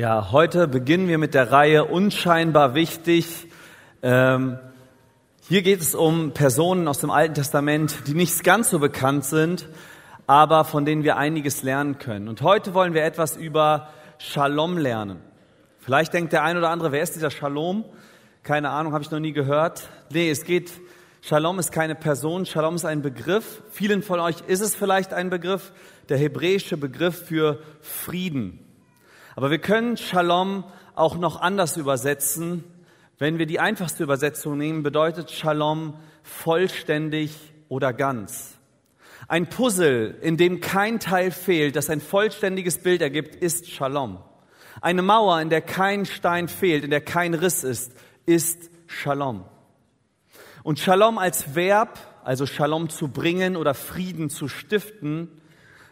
Ja, heute beginnen wir mit der Reihe Unscheinbar wichtig. Ähm, hier geht es um Personen aus dem Alten Testament, die nicht ganz so bekannt sind, aber von denen wir einiges lernen können. Und heute wollen wir etwas über Shalom lernen. Vielleicht denkt der ein oder andere, wer ist dieser Shalom? Keine Ahnung, habe ich noch nie gehört. Nee, es geht, Shalom ist keine Person, Shalom ist ein Begriff. Vielen von euch ist es vielleicht ein Begriff, der hebräische Begriff für Frieden. Aber wir können Shalom auch noch anders übersetzen. Wenn wir die einfachste Übersetzung nehmen, bedeutet Shalom vollständig oder ganz. Ein Puzzle, in dem kein Teil fehlt, das ein vollständiges Bild ergibt, ist Shalom. Eine Mauer, in der kein Stein fehlt, in der kein Riss ist, ist Shalom. Und Shalom als Verb, also Shalom zu bringen oder Frieden zu stiften,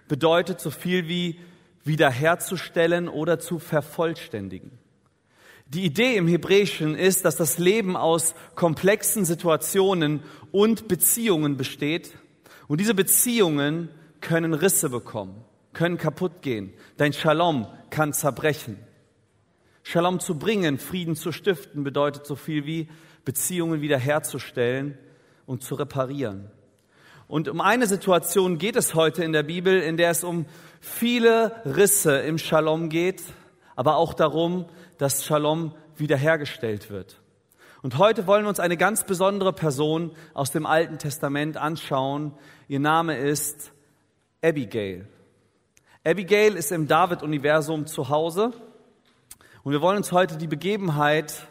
bedeutet so viel wie wiederherzustellen oder zu vervollständigen. Die Idee im Hebräischen ist, dass das Leben aus komplexen Situationen und Beziehungen besteht. Und diese Beziehungen können Risse bekommen, können kaputt gehen. Dein Shalom kann zerbrechen. Shalom zu bringen, Frieden zu stiften, bedeutet so viel wie Beziehungen wiederherzustellen und zu reparieren. Und um eine Situation geht es heute in der Bibel, in der es um viele Risse im Shalom geht, aber auch darum, dass Shalom wiederhergestellt wird. Und heute wollen wir uns eine ganz besondere Person aus dem Alten Testament anschauen. Ihr Name ist Abigail. Abigail ist im David-Universum zu Hause. Und wir wollen uns heute die Begebenheit,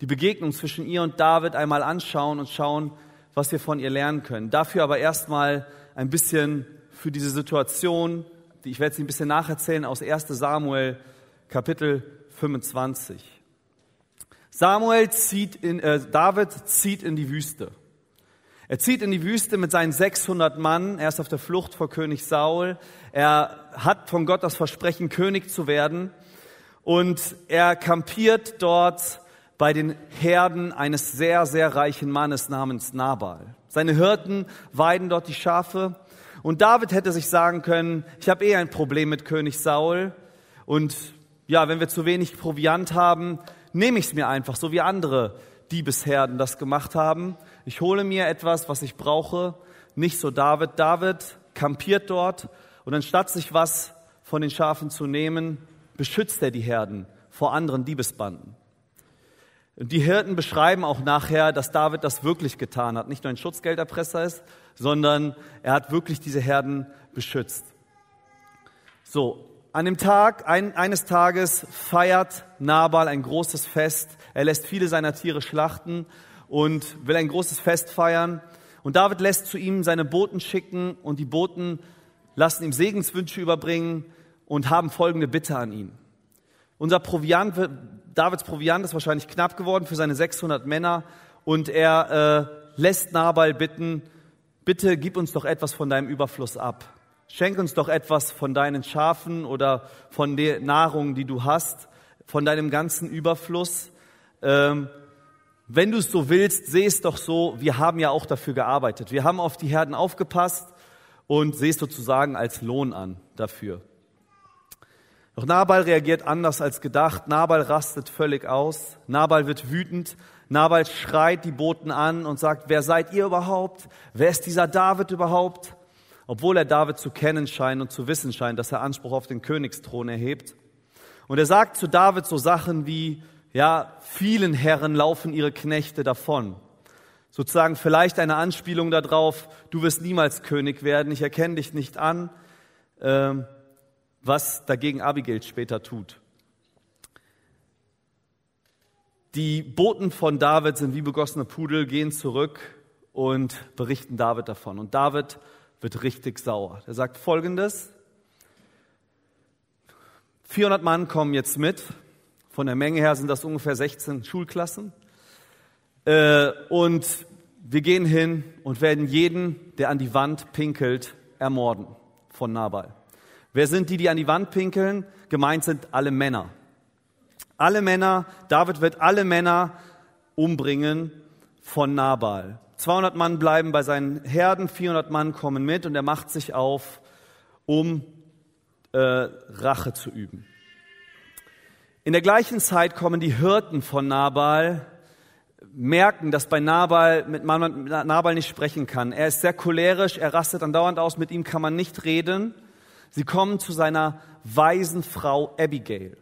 die Begegnung zwischen ihr und David einmal anschauen und schauen, was wir von ihr lernen können. Dafür aber erstmal ein bisschen für diese Situation, ich werde sie ein bisschen nacherzählen aus 1 Samuel Kapitel 25. Samuel zieht in, äh, David zieht in die Wüste. Er zieht in die Wüste mit seinen 600 Mann. Er ist auf der Flucht vor König Saul. Er hat von Gott das Versprechen, König zu werden. Und er kampiert dort bei den Herden eines sehr, sehr reichen Mannes namens Nabal. Seine Hirten weiden dort die Schafe. Und David hätte sich sagen können, ich habe eh ein Problem mit König Saul. Und ja, wenn wir zu wenig Proviant haben, nehme ich es mir einfach, so wie andere Diebesherden das gemacht haben. Ich hole mir etwas, was ich brauche. Nicht so David. David kampiert dort und anstatt sich was von den Schafen zu nehmen, beschützt er die Herden vor anderen Diebesbanden. Und die Hirten beschreiben auch nachher, dass David das wirklich getan hat. Nicht nur ein Schutzgelderpresser ist, sondern er hat wirklich diese Herden beschützt. So, an dem Tag, ein, eines Tages feiert Nabal ein großes Fest. Er lässt viele seiner Tiere schlachten und will ein großes Fest feiern. Und David lässt zu ihm seine Boten schicken und die Boten lassen ihm Segenswünsche überbringen und haben folgende Bitte an ihn. Unser Proviant Davids Proviant ist wahrscheinlich knapp geworden für seine 600 Männer und er äh, lässt Nabal bitten, bitte gib uns doch etwas von deinem Überfluss ab. Schenk uns doch etwas von deinen Schafen oder von der Nahrung, die du hast, von deinem ganzen Überfluss. Ähm, wenn du es so willst, seh es doch so, wir haben ja auch dafür gearbeitet. Wir haben auf die Herden aufgepasst und seh es sozusagen als Lohn an dafür. Doch Nabal reagiert anders als gedacht. Nabal rastet völlig aus. Nabal wird wütend. Nabal schreit die Boten an und sagt, wer seid ihr überhaupt? Wer ist dieser David überhaupt? Obwohl er David zu kennen scheint und zu wissen scheint, dass er Anspruch auf den Königsthron erhebt. Und er sagt zu David so Sachen wie, ja, vielen Herren laufen ihre Knechte davon. Sozusagen vielleicht eine Anspielung darauf, du wirst niemals König werden, ich erkenne dich nicht an. Ähm, was dagegen Abigail später tut. Die Boten von David sind wie begossene Pudel, gehen zurück und berichten David davon. Und David wird richtig sauer. Er sagt Folgendes. 400 Mann kommen jetzt mit. Von der Menge her sind das ungefähr 16 Schulklassen. Äh, und wir gehen hin und werden jeden, der an die Wand pinkelt, ermorden von Nabal. Wer sind die, die an die Wand pinkeln? Gemeint sind alle Männer. Alle Männer, David wird alle Männer umbringen von Nabal. 200 Mann bleiben bei seinen Herden, 400 Mann kommen mit und er macht sich auf, um äh, Rache zu üben. In der gleichen Zeit kommen die Hirten von Nabal, merken, dass bei Nabal mit Nabal nicht sprechen kann. Er ist sehr cholerisch, er rastet andauernd aus, mit ihm kann man nicht reden. Sie kommen zu seiner weisen Frau Abigail.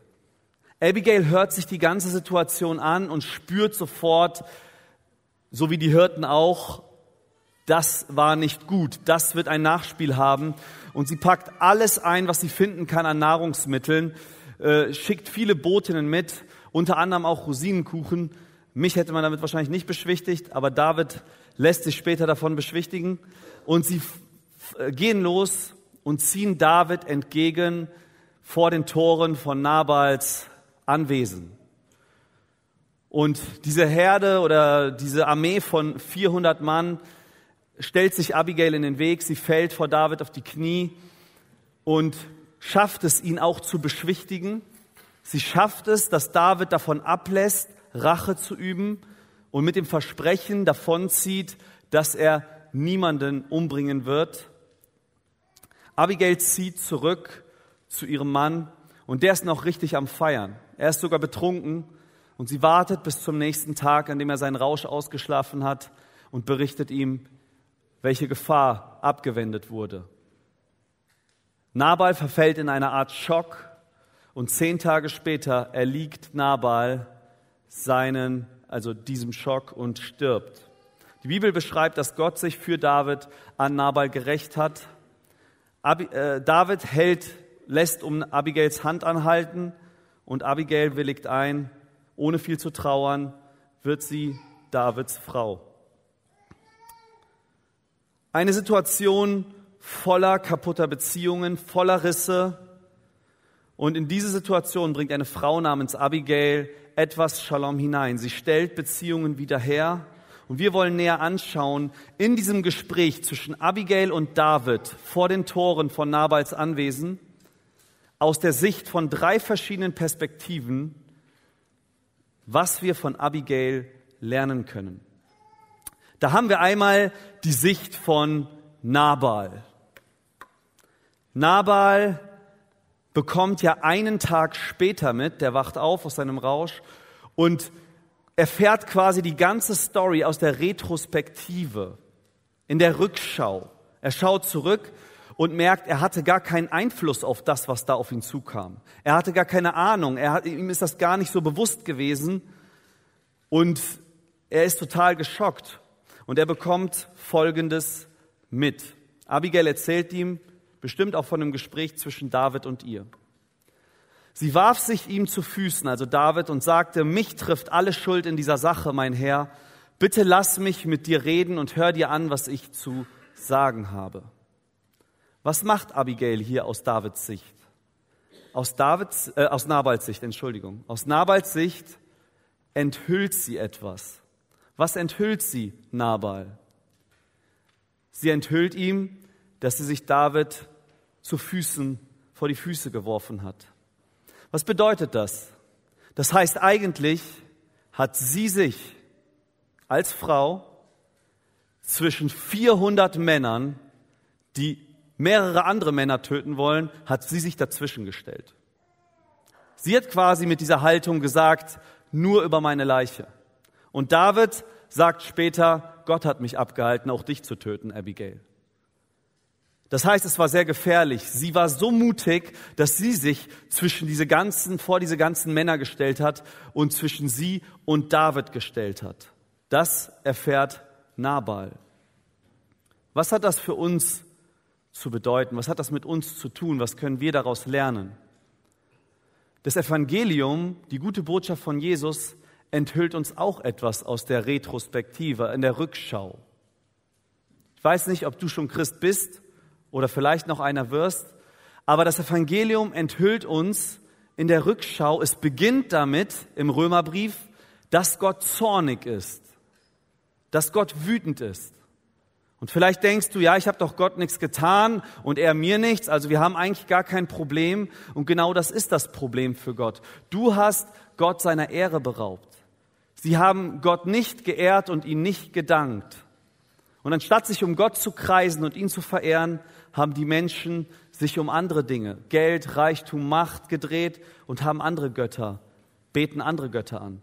Abigail hört sich die ganze Situation an und spürt sofort, so wie die Hirten auch, das war nicht gut, das wird ein Nachspiel haben. Und sie packt alles ein, was sie finden kann an Nahrungsmitteln, äh, schickt viele Botinnen mit, unter anderem auch Rosinenkuchen. Mich hätte man damit wahrscheinlich nicht beschwichtigt, aber David lässt sich später davon beschwichtigen. Und sie äh, gehen los und ziehen David entgegen vor den Toren von Nabals Anwesen. Und diese Herde oder diese Armee von 400 Mann stellt sich Abigail in den Weg, sie fällt vor David auf die Knie und schafft es, ihn auch zu beschwichtigen. Sie schafft es, dass David davon ablässt, Rache zu üben und mit dem Versprechen davonzieht, dass er niemanden umbringen wird. Abigail zieht zurück zu ihrem Mann und der ist noch richtig am Feiern. Er ist sogar betrunken und sie wartet bis zum nächsten Tag, an dem er seinen Rausch ausgeschlafen hat und berichtet ihm, welche Gefahr abgewendet wurde. Nabal verfällt in eine Art Schock und zehn Tage später erliegt Nabal seinen, also diesem Schock und stirbt. Die Bibel beschreibt, dass Gott sich für David an Nabal gerecht hat. Äh, David hält, lässt um Abigails Hand anhalten und Abigail willigt ein, ohne viel zu trauern, wird sie Davids Frau. Eine Situation voller kaputter Beziehungen, voller Risse. Und in diese Situation bringt eine Frau namens Abigail etwas Shalom hinein. Sie stellt Beziehungen wieder her. Und wir wollen näher anschauen, in diesem Gespräch zwischen Abigail und David vor den Toren von Nabals Anwesen, aus der Sicht von drei verschiedenen Perspektiven, was wir von Abigail lernen können. Da haben wir einmal die Sicht von Nabal. Nabal bekommt ja einen Tag später mit, der wacht auf aus seinem Rausch und erfährt quasi die ganze Story aus der Retrospektive, in der Rückschau. Er schaut zurück und merkt, er hatte gar keinen Einfluss auf das, was da auf ihn zukam. Er hatte gar keine Ahnung, er hat, ihm ist das gar nicht so bewusst gewesen und er ist total geschockt und er bekommt Folgendes mit. Abigail erzählt ihm bestimmt auch von einem Gespräch zwischen David und ihr. Sie warf sich ihm zu Füßen, also David, und sagte, mich trifft alle Schuld in dieser Sache, mein Herr. Bitte lass mich mit dir reden und hör dir an, was ich zu sagen habe. Was macht Abigail hier aus Davids Sicht? Aus, Davids, äh, aus Nabals Sicht, Entschuldigung. Aus Nabals Sicht enthüllt sie etwas. Was enthüllt sie Nabal? Sie enthüllt ihm, dass sie sich David zu Füßen, vor die Füße geworfen hat. Was bedeutet das? Das heißt eigentlich hat sie sich als Frau zwischen 400 Männern, die mehrere andere Männer töten wollen, hat sie sich dazwischen gestellt. Sie hat quasi mit dieser Haltung gesagt, nur über meine Leiche. Und David sagt später, Gott hat mich abgehalten, auch dich zu töten, Abigail. Das heißt, es war sehr gefährlich. Sie war so mutig, dass sie sich zwischen diese ganzen, vor diese ganzen Männer gestellt hat und zwischen sie und David gestellt hat. Das erfährt Nabal. Was hat das für uns zu bedeuten? Was hat das mit uns zu tun? Was können wir daraus lernen? Das Evangelium, die gute Botschaft von Jesus, enthüllt uns auch etwas aus der Retrospektive, in der Rückschau. Ich weiß nicht, ob du schon Christ bist oder vielleicht noch einer wirst. Aber das Evangelium enthüllt uns in der Rückschau, es beginnt damit im Römerbrief, dass Gott zornig ist, dass Gott wütend ist. Und vielleicht denkst du, ja, ich habe doch Gott nichts getan und er mir nichts, also wir haben eigentlich gar kein Problem. Und genau das ist das Problem für Gott. Du hast Gott seiner Ehre beraubt. Sie haben Gott nicht geehrt und ihn nicht gedankt. Und anstatt sich um Gott zu kreisen und ihn zu verehren, haben die Menschen sich um andere Dinge, Geld, Reichtum, Macht gedreht und haben andere Götter beten andere Götter an.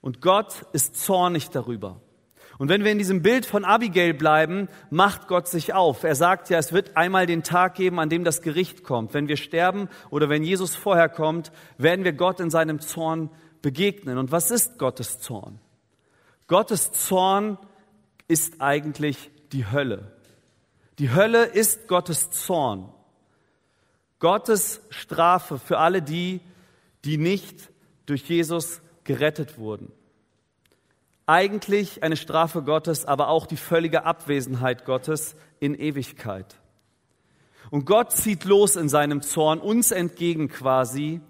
Und Gott ist zornig darüber. Und wenn wir in diesem Bild von Abigail bleiben, macht Gott sich auf. Er sagt ja, es wird einmal den Tag geben, an dem das Gericht kommt. Wenn wir sterben oder wenn Jesus vorher kommt, werden wir Gott in seinem Zorn begegnen. Und was ist Gottes Zorn? Gottes Zorn ist eigentlich die Hölle. Die Hölle ist Gottes Zorn. Gottes Strafe für alle die, die nicht durch Jesus gerettet wurden. Eigentlich eine Strafe Gottes, aber auch die völlige Abwesenheit Gottes in Ewigkeit. Und Gott zieht los in seinem Zorn uns entgegen quasi.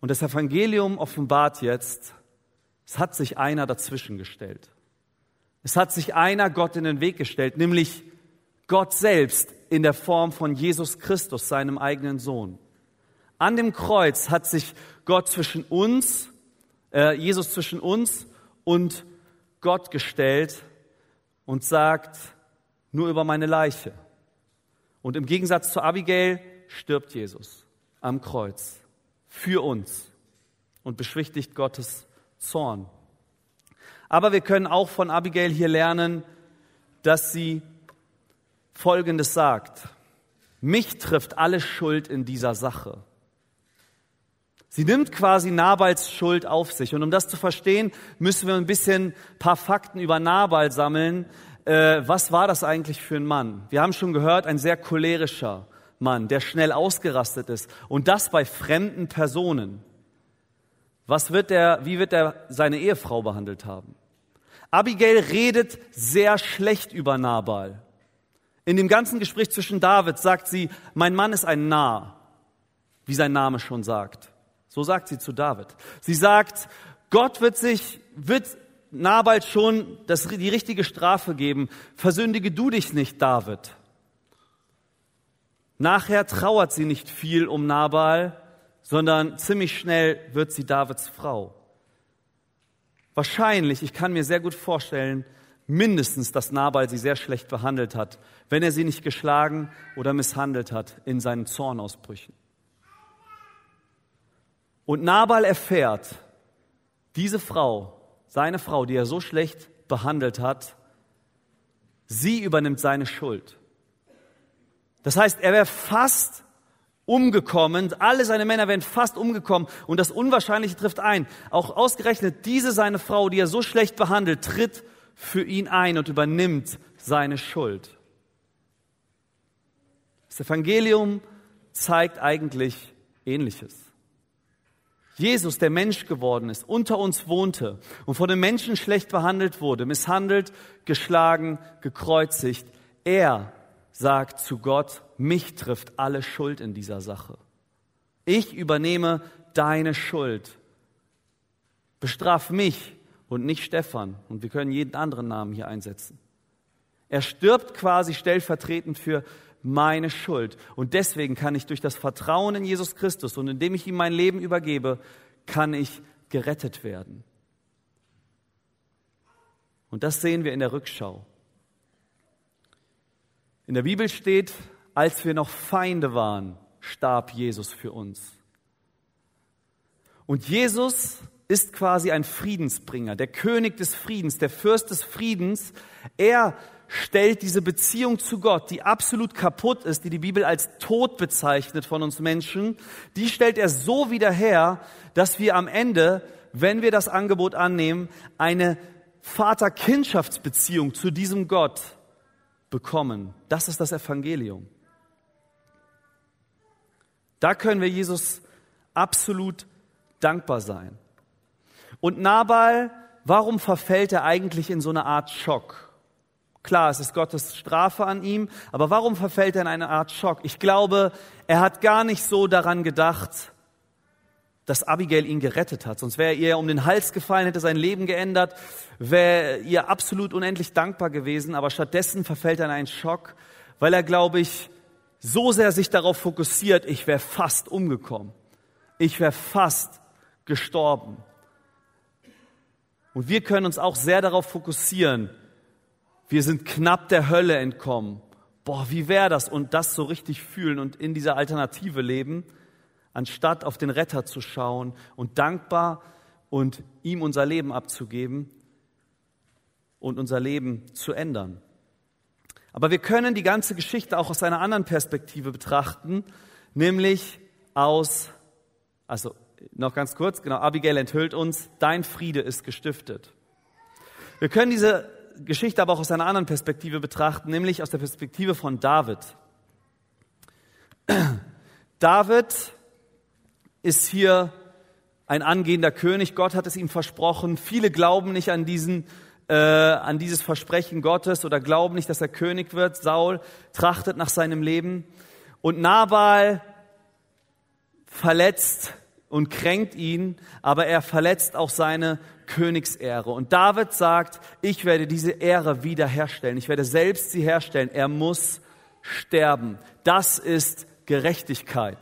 Und das Evangelium offenbart jetzt, es hat sich einer dazwischen gestellt. Es hat sich einer Gott in den Weg gestellt, nämlich Gott selbst in der Form von Jesus Christus, seinem eigenen Sohn. An dem Kreuz hat sich Gott zwischen uns, äh, Jesus zwischen uns und Gott gestellt und sagt, nur über meine Leiche. Und im Gegensatz zu Abigail stirbt Jesus am Kreuz für uns und beschwichtigt Gottes Zorn. Aber wir können auch von Abigail hier lernen, dass sie Folgendes sagt. Mich trifft alle Schuld in dieser Sache. Sie nimmt quasi Nabals Schuld auf sich. Und um das zu verstehen, müssen wir ein bisschen paar Fakten über Nabal sammeln. Äh, was war das eigentlich für ein Mann? Wir haben schon gehört, ein sehr cholerischer Mann, der schnell ausgerastet ist. Und das bei fremden Personen. Was wird er, wie wird er seine Ehefrau behandelt haben? Abigail redet sehr schlecht über Nabal. In dem ganzen Gespräch zwischen David sagt sie, mein Mann ist ein Narr, wie sein Name schon sagt. So sagt sie zu David. Sie sagt, Gott wird sich, wird Nabal schon das, die richtige Strafe geben. Versündige du dich nicht, David. Nachher trauert sie nicht viel um Nabal, sondern ziemlich schnell wird sie Davids Frau. Wahrscheinlich, ich kann mir sehr gut vorstellen, mindestens, dass Nabal sie sehr schlecht behandelt hat, wenn er sie nicht geschlagen oder misshandelt hat in seinen Zornausbrüchen. Und Nabal erfährt, diese Frau, seine Frau, die er so schlecht behandelt hat, sie übernimmt seine Schuld. Das heißt, er wäre fast umgekommen, alle seine Männer wären fast umgekommen und das Unwahrscheinliche trifft ein. Auch ausgerechnet diese seine Frau, die er so schlecht behandelt, tritt für ihn ein und übernimmt seine Schuld. Das Evangelium zeigt eigentlich Ähnliches. Jesus, der Mensch geworden ist, unter uns wohnte und von den Menschen schlecht behandelt wurde, misshandelt, geschlagen, gekreuzigt, er sagt zu Gott, mich trifft alle Schuld in dieser Sache. Ich übernehme deine Schuld. Bestraf mich und nicht Stefan. Und wir können jeden anderen Namen hier einsetzen. Er stirbt quasi stellvertretend für meine Schuld. Und deswegen kann ich durch das Vertrauen in Jesus Christus und indem ich ihm mein Leben übergebe, kann ich gerettet werden. Und das sehen wir in der Rückschau. In der Bibel steht, als wir noch Feinde waren, starb Jesus für uns. Und Jesus ist quasi ein Friedensbringer, der König des Friedens, der Fürst des Friedens. Er stellt diese Beziehung zu Gott, die absolut kaputt ist, die die Bibel als Tod bezeichnet von uns Menschen, die stellt er so wieder her, dass wir am Ende, wenn wir das Angebot annehmen, eine Vater-Kindschaftsbeziehung zu diesem Gott bekommen. Das ist das Evangelium. Da können wir Jesus absolut dankbar sein. Und Nabal, warum verfällt er eigentlich in so eine Art Schock? Klar, es ist Gottes Strafe an ihm, aber warum verfällt er in eine Art Schock? Ich glaube, er hat gar nicht so daran gedacht, dass Abigail ihn gerettet hat. Sonst wäre er ihr um den Hals gefallen, hätte sein Leben geändert, wäre ihr absolut unendlich dankbar gewesen. Aber stattdessen verfällt er in einen Schock, weil er, glaube ich, so sehr sich darauf fokussiert, ich wäre fast umgekommen. Ich wäre fast gestorben. Und wir können uns auch sehr darauf fokussieren, wir sind knapp der Hölle entkommen. Boah, wie wäre das? Und das so richtig fühlen und in dieser Alternative leben. anstatt auf den Retter zu schauen und dankbar und ihm unser Leben abzugeben und unser Leben zu ändern. Aber wir können die ganze Geschichte auch aus einer anderen Perspektive betrachten, nämlich aus, also noch ganz kurz, genau, Abigail enthüllt uns, dein Friede ist gestiftet. Wir können diese Geschichte aber auch aus einer anderen Perspektive betrachten, nämlich aus der Perspektive von David. David ist hier ein angehender König. Gott hat es ihm versprochen. Viele glauben nicht an diesen äh, an dieses Versprechen Gottes oder glauben nicht, dass er König wird. Saul trachtet nach seinem Leben und Nabal verletzt und kränkt ihn, aber er verletzt auch seine Königsehre. Und David sagt, ich werde diese Ehre wiederherstellen. Ich werde selbst sie herstellen. Er muss sterben. Das ist Gerechtigkeit.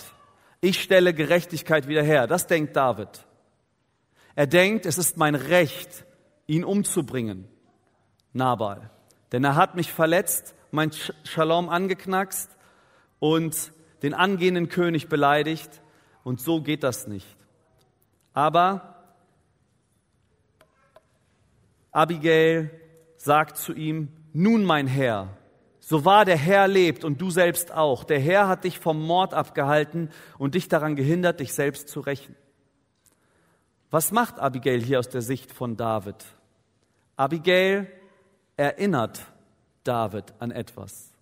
Ich stelle Gerechtigkeit wieder her. Das denkt David. Er denkt, es ist mein Recht, ihn umzubringen. Nabal. Denn er hat mich verletzt, mein Shalom angeknackst und den angehenden König beleidigt. Und so geht das nicht. Aber Abigail sagt zu ihm, nun mein Herr, so wahr der Herr lebt und du selbst auch, der Herr hat dich vom Mord abgehalten und dich daran gehindert, dich selbst zu rächen. Was macht Abigail hier aus der Sicht von David? Abigail erinnert David an etwas.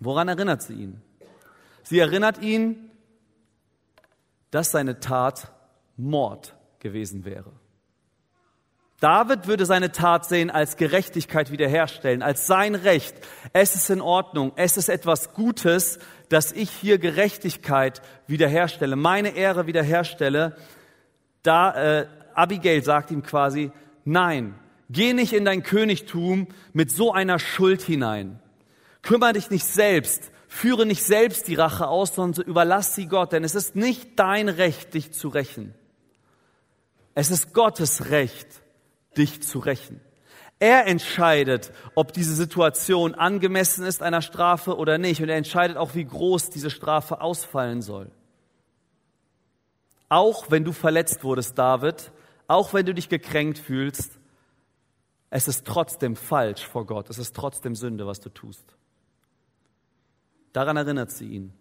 Woran erinnert sie ihn? Sie erinnert ihn, dass seine Tat Mord gewesen wäre. David würde seine Tat sehen als Gerechtigkeit wiederherstellen, als sein Recht. Es ist in Ordnung, es ist etwas Gutes, dass ich hier Gerechtigkeit wiederherstelle, meine Ehre wiederherstelle. Da äh, Abigail sagt ihm quasi, nein, geh nicht in dein Königtum mit so einer Schuld hinein. Kümmer dich nicht selbst, führe nicht selbst die Rache aus, sondern überlass sie Gott, denn es ist nicht dein Recht, dich zu rächen. Es ist Gottes Recht dich zu rächen. Er entscheidet, ob diese Situation angemessen ist einer Strafe oder nicht. Und er entscheidet auch, wie groß diese Strafe ausfallen soll. Auch wenn du verletzt wurdest, David, auch wenn du dich gekränkt fühlst, es ist trotzdem falsch vor Gott. Es ist trotzdem Sünde, was du tust. Daran erinnert sie ihn.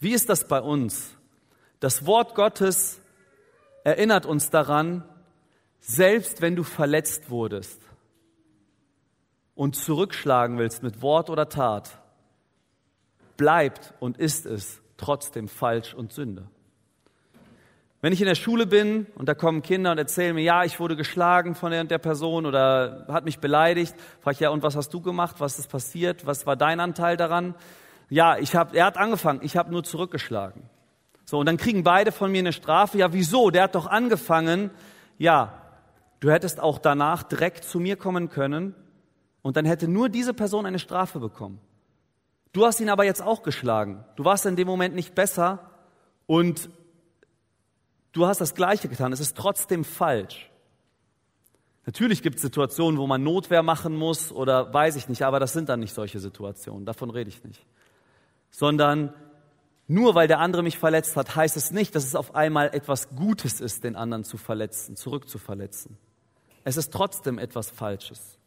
Wie ist das bei uns? Das Wort Gottes erinnert uns daran, selbst wenn du verletzt wurdest und zurückschlagen willst mit Wort oder Tat, bleibt und ist es trotzdem falsch und Sünde. Wenn ich in der Schule bin und da kommen Kinder und erzählen mir, ja, ich wurde geschlagen von der der Person oder hat mich beleidigt, frage ich ja, und was hast du gemacht? Was ist passiert? Was war dein Anteil daran? Ja, ich hab, er hat angefangen, ich habe nur zurückgeschlagen. So, und dann kriegen beide von mir eine Strafe. Ja, wieso? Der hat doch angefangen. Ja, Du hättest auch danach direkt zu mir kommen können und dann hätte nur diese Person eine Strafe bekommen. Du hast ihn aber jetzt auch geschlagen. Du warst in dem Moment nicht besser und du hast das Gleiche getan. Es ist trotzdem falsch. Natürlich gibt es Situationen, wo man Notwehr machen muss oder weiß ich nicht, aber das sind dann nicht solche Situationen. Davon rede ich nicht. Sondern nur weil der andere mich verletzt hat, heißt es nicht, dass es auf einmal etwas Gutes ist, den anderen zu verletzen, zurückzuverletzen. Es ist trotzdem etwas Falsches.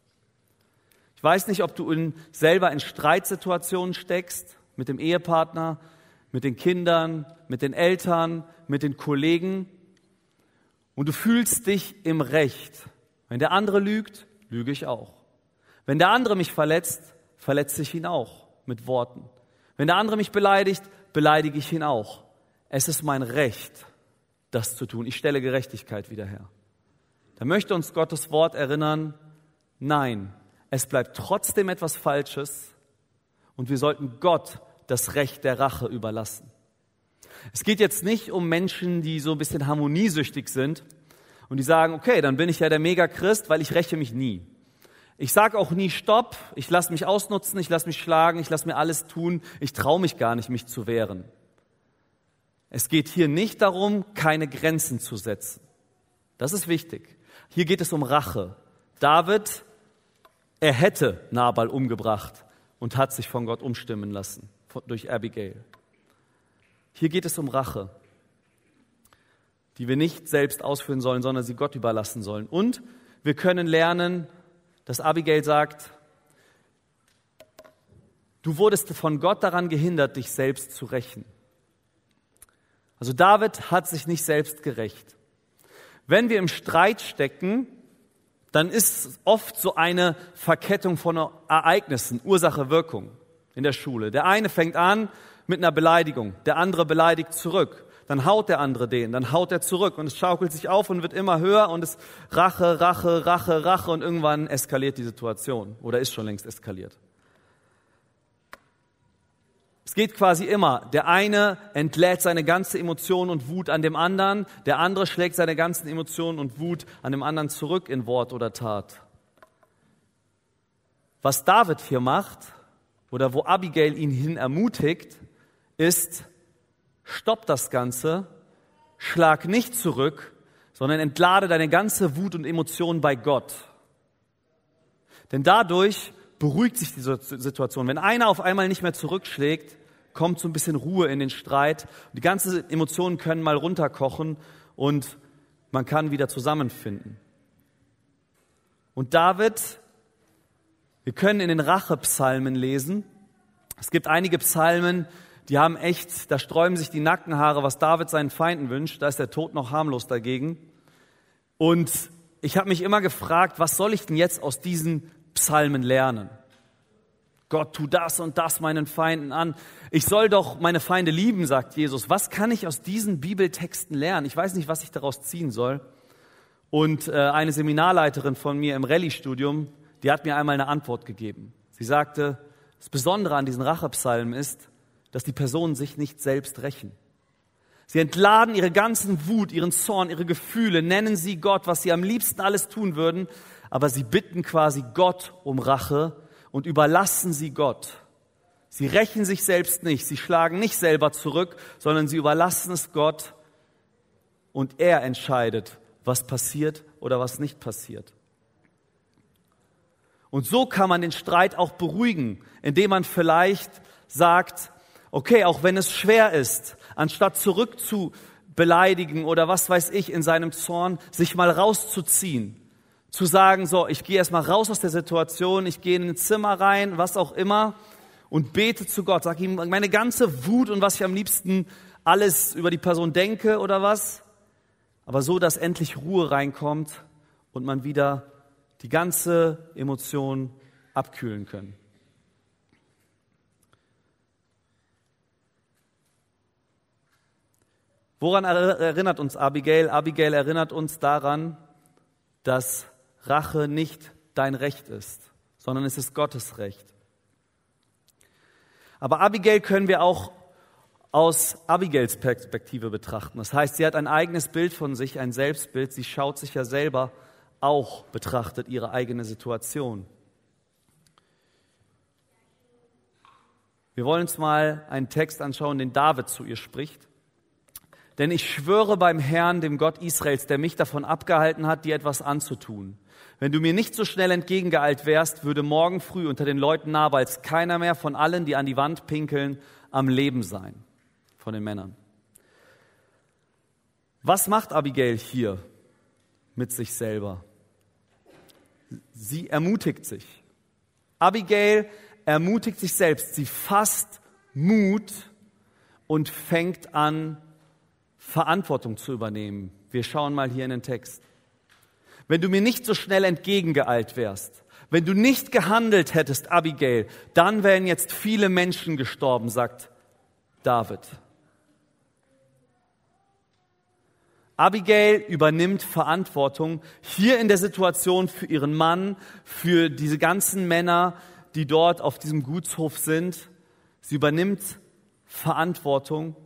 Ich weiß nicht, ob du in, selber in Streitsituationen steckst, mit dem Ehepartner, mit den Kindern, mit den Eltern, mit den Kollegen und du fühlst dich im Recht. Wenn der andere lügt, lüge ich auch. Wenn der andere mich verletzt, verletze ich ihn auch mit Worten. Wenn der andere mich beleidigt, beleidige ich ihn auch. Es ist mein Recht, das zu tun. Ich stelle Gerechtigkeit wieder her. Da möchte uns Gottes Wort erinnern, nein, es bleibt trotzdem etwas Falsches und wir sollten Gott das Recht der Rache überlassen. Es geht jetzt nicht um Menschen, die so ein bisschen harmoniesüchtig sind und die sagen, okay, dann bin ich ja der Megachrist, weil ich räche mich nie. Ich sage auch nie Stopp, ich lasse mich ausnutzen, ich lasse mich schlagen, ich lasse mir alles tun, ich traue mich gar nicht, mich zu wehren. Es geht hier nicht darum, keine Grenzen zu setzen. Das ist wichtig. Hier geht es um Rache. David, er hätte Nabal umgebracht und hat sich von Gott umstimmen lassen durch Abigail. Hier geht es um Rache, die wir nicht selbst ausführen sollen, sondern sie Gott überlassen sollen. Und wir können lernen, dass Abigail sagt, du wurdest von Gott daran gehindert, dich selbst zu rächen. Also David hat sich nicht selbst gerecht. Wenn wir im Streit stecken, dann ist oft so eine Verkettung von Ereignissen, Ursache, Wirkung in der Schule. Der eine fängt an mit einer Beleidigung, der andere beleidigt zurück. Dann haut der andere den, dann haut er zurück und es schaukelt sich auf und wird immer höher und es Rache, Rache, Rache, Rache und irgendwann eskaliert die Situation oder ist schon längst eskaliert. Es geht quasi immer. Der eine entlädt seine ganze Emotion und Wut an dem anderen, der andere schlägt seine ganzen Emotionen und Wut an dem anderen zurück in Wort oder Tat. Was David hier macht oder wo Abigail ihn hin ermutigt, ist, stopp das Ganze, schlag nicht zurück, sondern entlade deine ganze Wut und Emotion bei Gott. Denn dadurch beruhigt sich die Situation. Wenn einer auf einmal nicht mehr zurückschlägt, kommt so ein bisschen Ruhe in den Streit. Die ganzen Emotionen können mal runterkochen und man kann wieder zusammenfinden. Und David, wir können in den Rachepsalmen lesen. Es gibt einige Psalmen, die haben echt, da sträuben sich die Nackenhaare, was David seinen Feinden wünscht. Da ist der Tod noch harmlos dagegen. Und ich habe mich immer gefragt, was soll ich denn jetzt aus diesen Psalmen lernen. Gott, tu das und das meinen Feinden an. Ich soll doch meine Feinde lieben, sagt Jesus. Was kann ich aus diesen Bibeltexten lernen? Ich weiß nicht, was ich daraus ziehen soll. Und äh, eine Seminarleiterin von mir im Rallye-Studium, die hat mir einmal eine Antwort gegeben. Sie sagte, das Besondere an diesen Rachepsalmen ist, dass die Personen sich nicht selbst rächen. Sie entladen ihre ganzen Wut, ihren Zorn, ihre Gefühle, nennen sie Gott, was sie am liebsten alles tun würden, aber sie bitten quasi Gott um Rache und überlassen sie Gott. Sie rächen sich selbst nicht, sie schlagen nicht selber zurück, sondern sie überlassen es Gott und er entscheidet, was passiert oder was nicht passiert. Und so kann man den Streit auch beruhigen, indem man vielleicht sagt, okay, auch wenn es schwer ist, anstatt zurück zu beleidigen oder was weiß ich in seinem Zorn, sich mal rauszuziehen. Zu sagen, so, ich gehe erstmal raus aus der Situation, ich gehe in ein Zimmer rein, was auch immer, und bete zu Gott, sag ihm meine ganze Wut und was ich am liebsten alles über die Person denke oder was, aber so, dass endlich Ruhe reinkommt und man wieder die ganze Emotion abkühlen können. Woran erinnert uns Abigail? Abigail erinnert uns daran, dass Rache nicht dein Recht ist, sondern es ist Gottes Recht. Aber Abigail können wir auch aus Abigails Perspektive betrachten. Das heißt, sie hat ein eigenes Bild von sich, ein Selbstbild. Sie schaut sich ja selber auch, betrachtet ihre eigene Situation. Wir wollen uns mal einen Text anschauen, den David zu ihr spricht. Denn ich schwöre beim Herrn, dem Gott Israels, der mich davon abgehalten hat, dir etwas anzutun. Wenn du mir nicht so schnell entgegengeeilt wärst, würde morgen früh unter den Leuten Nabals keiner mehr von allen, die an die Wand pinkeln, am Leben sein. Von den Männern. Was macht Abigail hier mit sich selber? Sie ermutigt sich. Abigail ermutigt sich selbst. Sie fasst Mut und fängt an, Verantwortung zu übernehmen. Wir schauen mal hier in den Text wenn du mir nicht so schnell entgegengeeilt wärst, wenn du nicht gehandelt hättest, Abigail, dann wären jetzt viele Menschen gestorben, sagt David. Abigail übernimmt Verantwortung hier in der Situation für ihren Mann, für diese ganzen Männer, die dort auf diesem Gutshof sind. Sie übernimmt Verantwortung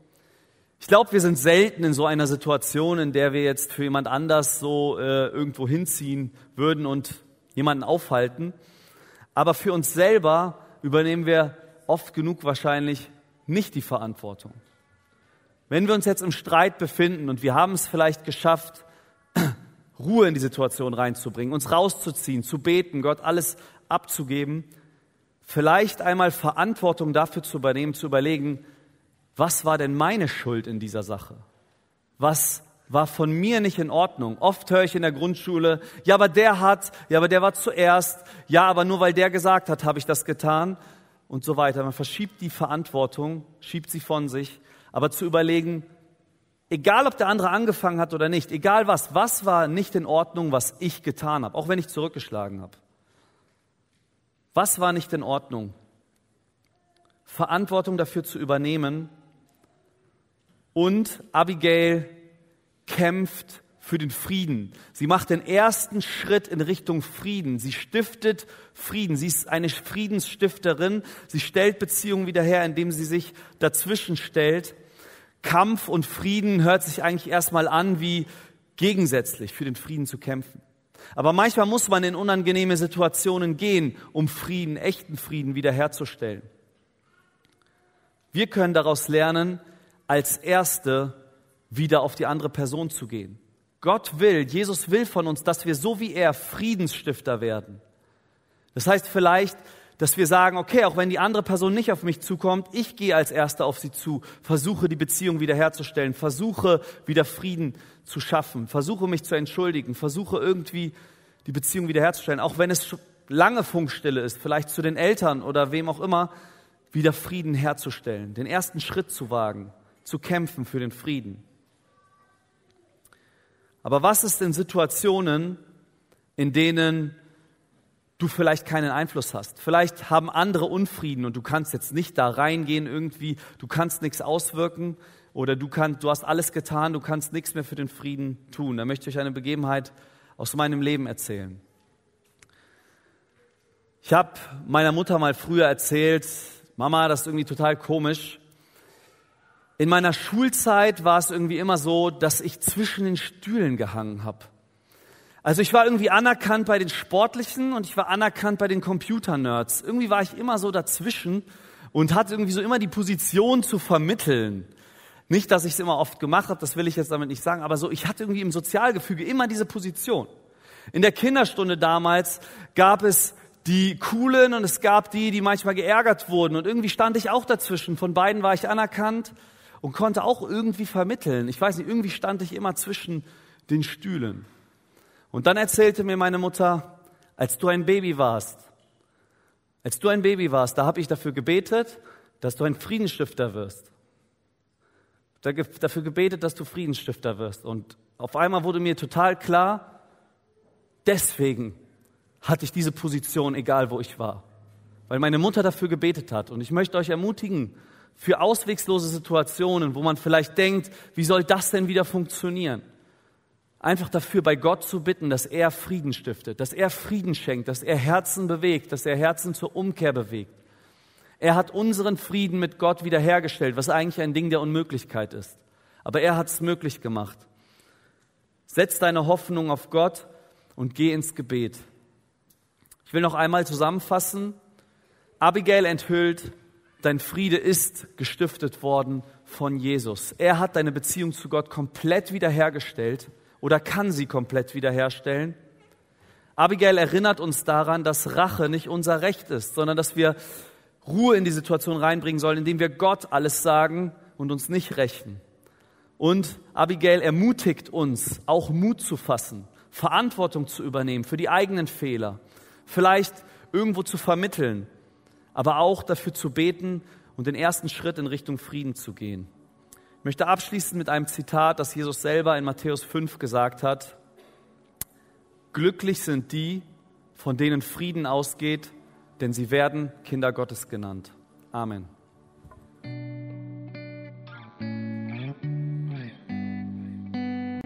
ich glaube, wir sind selten in so einer Situation, in der wir jetzt für jemand anders so äh, irgendwo hinziehen würden und jemanden aufhalten. Aber für uns selber übernehmen wir oft genug wahrscheinlich nicht die Verantwortung. Wenn wir uns jetzt im Streit befinden und wir haben es vielleicht geschafft, Ruhe in die Situation reinzubringen, uns rauszuziehen, zu beten, Gott alles abzugeben, vielleicht einmal Verantwortung dafür zu übernehmen, zu überlegen, Was war denn meine Schuld in dieser Sache? Was war von mir nicht in Ordnung? Oft höre ich in der Grundschule, ja, aber der hat, ja, aber der war zuerst, ja, aber nur weil der gesagt hat, habe ich das getan und so weiter. Man verschiebt die Verantwortung, schiebt sie von sich, aber zu überlegen, egal ob der andere angefangen hat oder nicht, egal was, was war nicht in Ordnung, was ich getan habe, auch wenn ich zurückgeschlagen habe. Was war nicht in Ordnung? Verantwortung dafür zu übernehmen und Abigail kämpft für den Frieden. Sie macht den ersten Schritt in Richtung Frieden. Sie stiftet Frieden. Sie ist eine Friedensstifterin. Sie stellt Beziehungen wieder her, indem sie sich dazwischen stellt. Kampf und Frieden hört sich eigentlich erstmal an wie gegensätzlich für den Frieden zu kämpfen. Aber manchmal muss man in unangenehme Situationen gehen, um Frieden, echten Frieden wiederherzustellen. Wir können daraus lernen, als Erste wieder auf die andere Person zu gehen. Gott will, Jesus will von uns, dass wir so wie er Friedensstifter werden. Das heißt vielleicht, dass wir sagen, okay, auch wenn die andere Person nicht auf mich zukommt, ich gehe als Erster auf sie zu, versuche die Beziehung wiederherzustellen, versuche wieder Frieden zu schaffen, versuche mich zu entschuldigen, versuche irgendwie die Beziehung wiederherzustellen, auch wenn es lange Funkstille ist, vielleicht zu den Eltern oder wem auch immer, wieder Frieden herzustellen, den ersten Schritt zu wagen, zu kämpfen für den Frieden. Aber was ist in Situationen, in denen du vielleicht keinen Einfluss hast? Vielleicht haben andere Unfrieden und du kannst jetzt nicht da reingehen irgendwie, du kannst nichts auswirken oder du, kannst, du hast alles getan, du kannst nichts mehr für den Frieden tun. Da möchte ich euch eine Begebenheit aus meinem Leben erzählen. Ich habe meiner Mutter mal früher erzählt, Mama, das ist irgendwie total komisch. In meiner Schulzeit war es irgendwie immer so, dass ich zwischen den Stühlen gehangen habe. Also ich war irgendwie anerkannt bei den Sportlichen und ich war anerkannt bei den Computernerds. Irgendwie war ich immer so dazwischen und hatte irgendwie so immer die Position zu vermitteln. Nicht, dass ich es immer oft gemacht habe, das will ich jetzt damit nicht sagen, aber so, ich hatte irgendwie im Sozialgefüge immer diese Position. In der Kinderstunde damals gab es die Coolen und es gab die, die manchmal geärgert wurden und irgendwie stand ich auch dazwischen. Von beiden war ich anerkannt und konnte auch irgendwie vermitteln. Ich weiß nicht, irgendwie stand ich immer zwischen den Stühlen. Und dann erzählte mir meine Mutter, als du ein Baby warst, als du ein Baby warst, da habe ich dafür gebetet, dass du ein Friedensstifter wirst. Dafür gebetet, dass du Friedensstifter wirst. Und auf einmal wurde mir total klar, deswegen hatte ich diese Position, egal wo ich war. Weil meine Mutter dafür gebetet hat. Und ich möchte euch ermutigen, für auswegslose Situationen, wo man vielleicht denkt, wie soll das denn wieder funktionieren? Einfach dafür bei Gott zu bitten, dass er Frieden stiftet, dass er Frieden schenkt, dass er Herzen bewegt, dass er Herzen zur Umkehr bewegt. Er hat unseren Frieden mit Gott wiederhergestellt, was eigentlich ein Ding der Unmöglichkeit ist. Aber er hat es möglich gemacht. Setz deine Hoffnung auf Gott und geh ins Gebet. Ich will noch einmal zusammenfassen. Abigail enthüllt, dein Friede ist gestiftet worden von Jesus. Er hat deine Beziehung zu Gott komplett wiederhergestellt oder kann sie komplett wiederherstellen. Abigail erinnert uns daran, dass Rache nicht unser Recht ist, sondern dass wir Ruhe in die Situation reinbringen sollen, indem wir Gott alles sagen und uns nicht rächen. Und Abigail ermutigt uns, auch Mut zu fassen, Verantwortung zu übernehmen für die eigenen Fehler, vielleicht irgendwo zu vermitteln, aber auch dafür zu beten und den ersten Schritt in Richtung Frieden zu gehen. Ich möchte abschließen mit einem Zitat, das Jesus selber in Matthäus 5 gesagt hat. Glücklich sind die, von denen Frieden ausgeht, denn sie werden Kinder Gottes genannt. Amen.